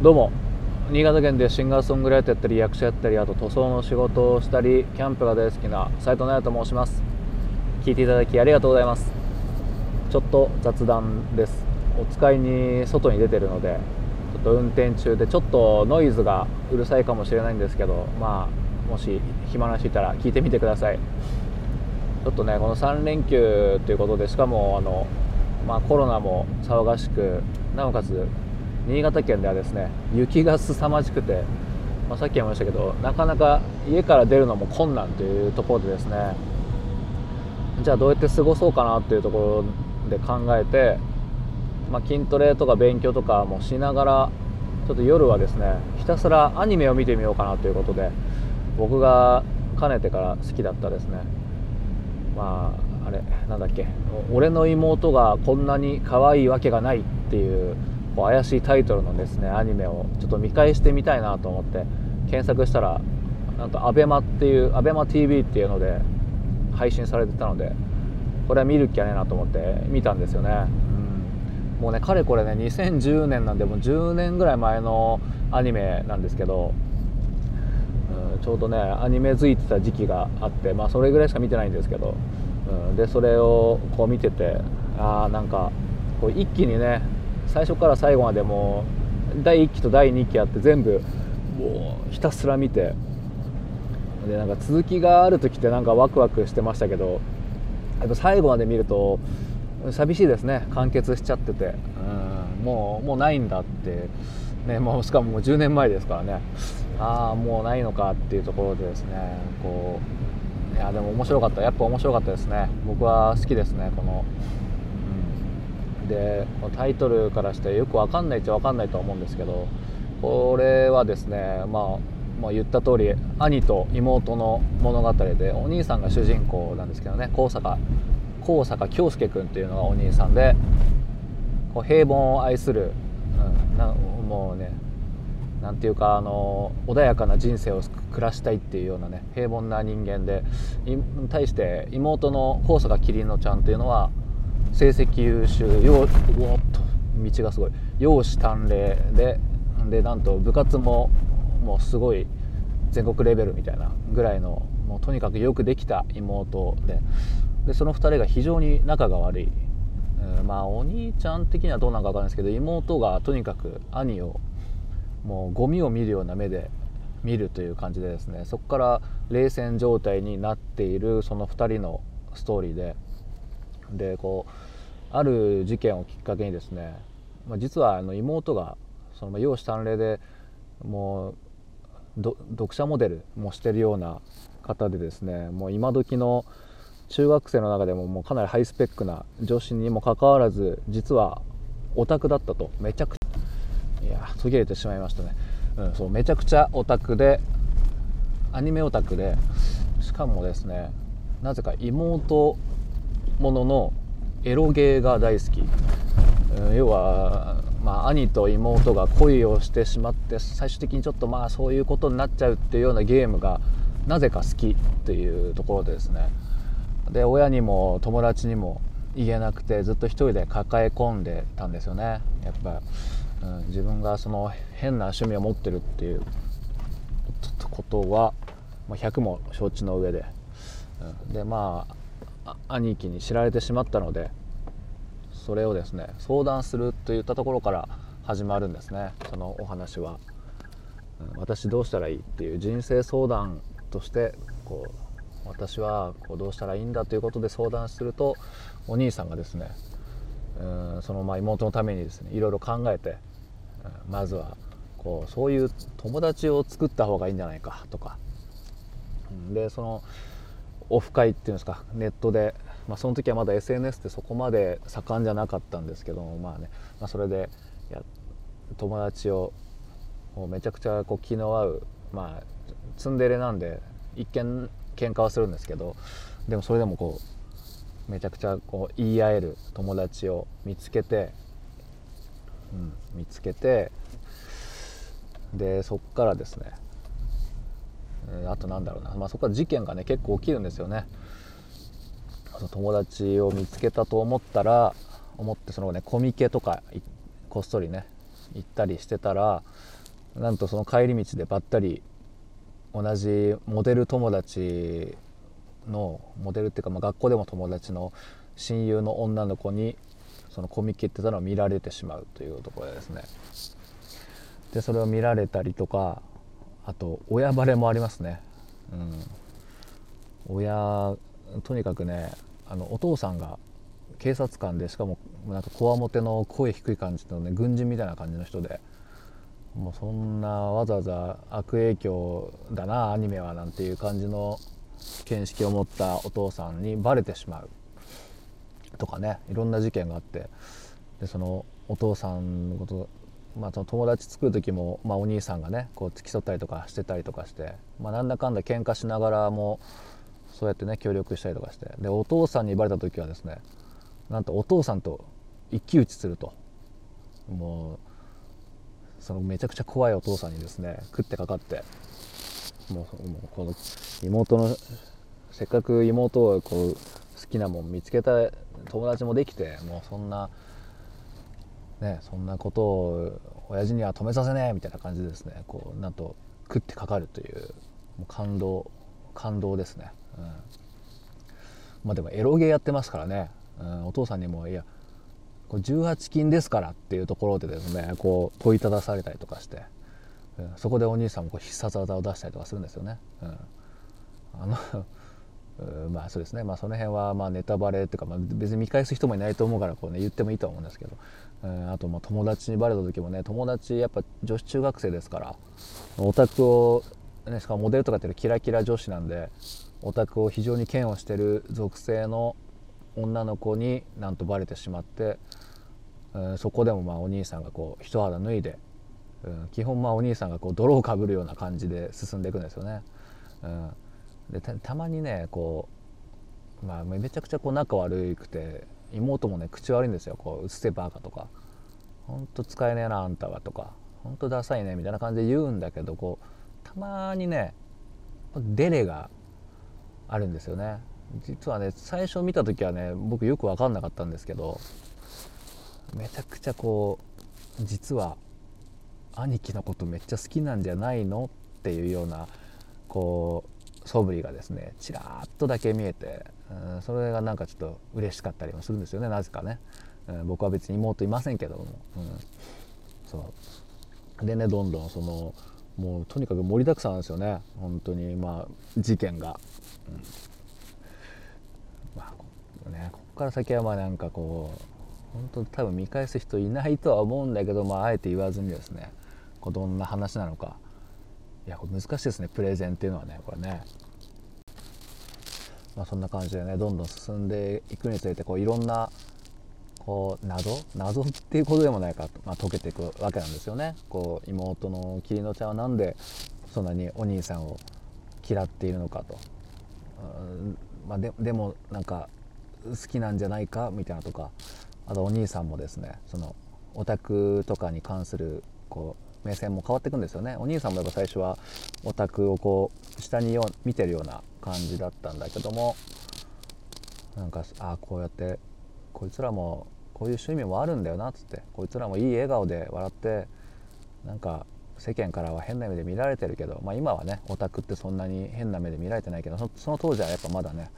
どうも。新潟県でシンガーソングライターやったり役者やったりあと塗装の仕事をしたりキャンプが大好きな斉藤奈也と申します。聞いていただきありがとうございます。ちょっと雑談です。お使いに外に出てるのでちょっと運転中でちょっとノイズがうるさいかもしれないんですけどまあもし暇な人いたら聞いてみてください。ちょっとねこの3連休ということでしかもあの、まあ、コロナも騒がしくなおかつ新潟県ではですね雪が凄まじくて、まあ、さっき言いましたけどなかなか家から出るのも困難というところでですねじゃあどうやって過ごそうかなっていうところで考えて、まあ、筋トレとか勉強とかもしながらちょっと夜はですねひたすらアニメを見てみようかなということで僕がかねてから好きだったですねまああれなんだっけ俺の妹がこんなに可愛いわけがないっていうこう怪しいタイトルのですねアニメをちょっと見返してみたいなと思って検索したらなんと ABEMA っていう ABEMATV っていうので配信されてたのでこれは見る気はねえなと思って見たんですよね、うん、もうねかれこれね2010年なんでもう10年ぐらい前のアニメなんですけど、うん、ちょうどねアニメ付いてた時期があってまあそれぐらいしか見てないんですけど、うん、でそれをこう見ててああなんかこう一気にね最初から最後までもう第1期と第2期あって全部もうひたすら見て。でなんか続きがある時ってなんかワクワクしてましたけどやっぱ最後まで見ると寂しいですね。完結しちゃってて。うんもうもうないんだって。ねもうしかももう10年前ですからね。ああもうないのかっていうところでですね。こういやでも面白かった。やっぱ面白かったですね。僕は好きですねこのでタイトルからしてよく分かんないっちゃ分かんないと思うんですけどこれはですね、まあ、まあ言った通り兄と妹の物語でお兄さんが主人公なんですけどね高坂高坂京介君っていうのがお兄さんでこう平凡を愛する、うん、なもうねなんていうかあの穏やかな人生を暮らしたいっていうようなね平凡な人間で対して妹の高坂麒麟のちゃんというのは成績優秀よおっと道がすごい。容姿端麗ででなんと部活ももうすごい全国レベルみたいなぐらいのもうとにかくよくできた妹で。でその2人が非常に仲が悪い、うん、まあお兄ちゃん的にはどうなのか分かんないですけど妹がとにかく兄をもうゴミを見るような目で見るという感じでですねそこから冷戦状態になっているその2人のストーリーででこうある事件をきっかけにですね、まあ、実はあの妹がその容姿端麗でもう読者モデルもしてるような方でですねもう今時の中学生の中でももうかなりハイスペックな女子にもかかわらず実はオタクだったと。めちゃくちゃいや途切れてしまいましたね、うん、そうめちゃくちゃオタクでアニメオタクでしかもですねなぜか妹もののエロゲーが大好き、うん、要は、まあ、兄と妹が恋をしてしまって最終的にちょっとまあそういうことになっちゃうっていうようなゲームがなぜか好きっていうところでですね。で親にも友達にも言えなくてずっと一人で抱え込んでたんですよね。やっぱ、うん、自分がその変な趣味を持ってるっていうことは100も承知の上で、うん、でまあ兄貴に知られてしまったのでそれをですね相談するといったところから始まるんですね。そのお話は、うん、私どうしたらいいっていう人生相談としてこう私はこうどうしたらいいんだということで相談するとお兄さんがですねうんそのま妹のためにですねいろいろ考えて、まずはこうそういう友達を作った方がいいんじゃないかとか、うん、でそのオフ会っていうんですかネットで、まあ、その時はまだ SNS ってそこまで盛んじゃなかったんですけどもまあね、まあ、それで友達をもうめちゃくちゃこう気の合うまあツンデレなんで一見喧嘩はするんですけどでもそれでもこうめちゃくちゃこう言い合える友達を見つけて、うん、見つけてでそっからですねあとなんだろうな、まあ、そこから事件がね結構起きるんですよね。友達を見つけたと思ったら思ってそのねコミケとかこっそりね行ったりしてたらなんとその帰り道でばったり同じモデル友達のモデルっていうか、まあ、学校でも友達の親友の女の子にそのコミケってたのを見られてしまうというところでですね。でそれを見られたりとかあと親バレもありますね、うん、親とにかくねあのお父さんが警察官でしかもなんかこわもての声低い感じのね軍人みたいな感じの人でもうそんなわざわざ悪影響だなアニメはなんていう感じの見識を持ったお父さんにバレてしまう。とかねいろんな事件があって。でそのお父さんのこと、まあ、その友達作る時も、まあ、お兄さんがねこう付き添ったりとかしてたりとかして、まあ、なんだかんだ喧嘩しながらもそうやってね協力したりとかして。でお父さんにバレた時はですねなんとお父さんと一騎打ちすると。もうそのめちゃくちゃ怖いお父さんにですね食ってかかって。もうもうこの妹のせっかく妹をこう好きなもん見つけた友達もできてもうそんなねそんなことを親父には止めさせねえみたいな感じでですね。こうなんと食ってかかるというもう感動感動ですね、うん、まあでもエロゲーやってますからね、うん、お父さんにもいやこれ18金ですからっていうところでですねこう問いただされたりとかして、うん、そこでお兄さんもこう必殺技を出したりとかするんですよね。うん、あの まあそうですね、まあ、その辺はまあネタバレっていうか、まあ、別に見返す人もいないと思うからこう、ね、言ってもいいと思うんですけど、うん、あとまあ友達にバレた時もね友達やっぱ女子中学生ですからオタクを、ね、しかもモデルとかっていうキラキラ女子なんでオタクを非常に嫌悪してる属性の女の子になんとバレてしまって、えー、そこでもまあお兄さんがこう一肌脱いで、うん、基本まあお兄さんがこう泥をかぶるような感じで進んでいくんですよね。うん、でたまにねこう、まあ、めちゃくちゃこう仲悪くて妹もね口悪いんですよ「こううつせバカ」とか「ほんと使えねえなあんたは」とか「ほんとダサいね」みたいな感じで言うんだけどこうたまにねデレがあるんですよね。実はね最初見た時はね僕よく分かんなかったんですけどめちゃくちゃこう実は兄貴のことめっちゃ好きなんじゃないの？っていうようなこう素振りがですねちらっとだけ見えて、うん、それがなんかちょっと嬉しかったりもするんですよねなぜかね、うん、僕は別に妹いませんけども、うん、そう。でねどんどんそのもうとにかく盛りだくさんなんですよね。本当にまあ事件が、うん。まねここから先はまあなんかこう本当多分見返す人いないとは思うんだけど、まあ、あえて言わずにですねこうどんな話なのか。いやこれ難しいですねプレゼンっていうのはねこれね。まあ、そんな感じでねどんどん進んでいくにつれてこういろんなこう謎謎っていうことでもないかと、まあ、解けていくわけなんですよね。こう妹の桐乃ちゃんは何でそんなにお兄さんを嫌っているのかと。うんまあで、でもなんか好きなんじゃないか？みたいなとかあとお兄さんもですねそのオタクとかに関するこう目線も変わっていくんですよね。お兄さんもやっぱ最初はオタクをこう下によ見てるような感じだったんだけどもなんかああこうやってこいつらもこういう趣味もあるんだよなっつってこいつらもいい笑顔で笑ってなんか世間からは変な目で見られてるけど、まあ、今はねオタクってそんなに変な目で見られてないけどその当時はやっぱまだね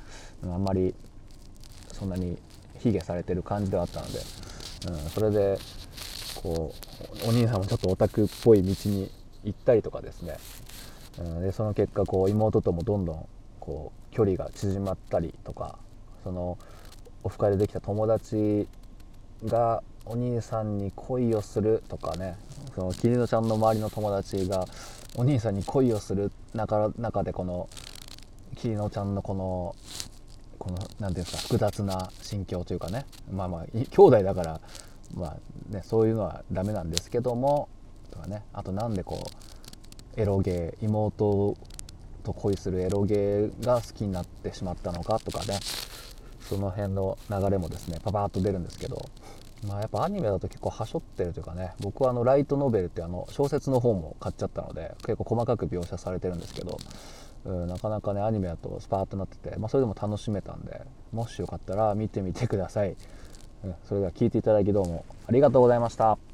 あんまりそんなに卑下されてる感じではあったので、うん、それでこうお兄さんもちょっとオタクっぽい道に行ったりとかですね、うん、でその結果こう妹ともどんどんこう距離が縮まったりとかそのオフ会でできた友達がお兄さんに恋をするとかねその桐野ちゃんの周りの友達がお兄さんに恋をする中中でこの桐野ちゃんのこのこの何て言うんですか複雑な心境というかね。まあまあ兄弟だからまあねそういうのはダメなんですけどもとかね。あとなんでこうエロゲー妹と恋するエロゲーが好きになってしまったのかとかね。その辺の流れもですねパパーッと出るんですけど。まあやっぱアニメだと結構はしょってるというかね僕はあのライトノベルってあの小説の方も買っちゃったので結構細かく描写されてるんですけどうん、なかなかねアニメだとスパーッとなってて、まあ、それでも楽しめたんでもしよかったら見てみてください、それでは聞いていただきどうもありがとうございました。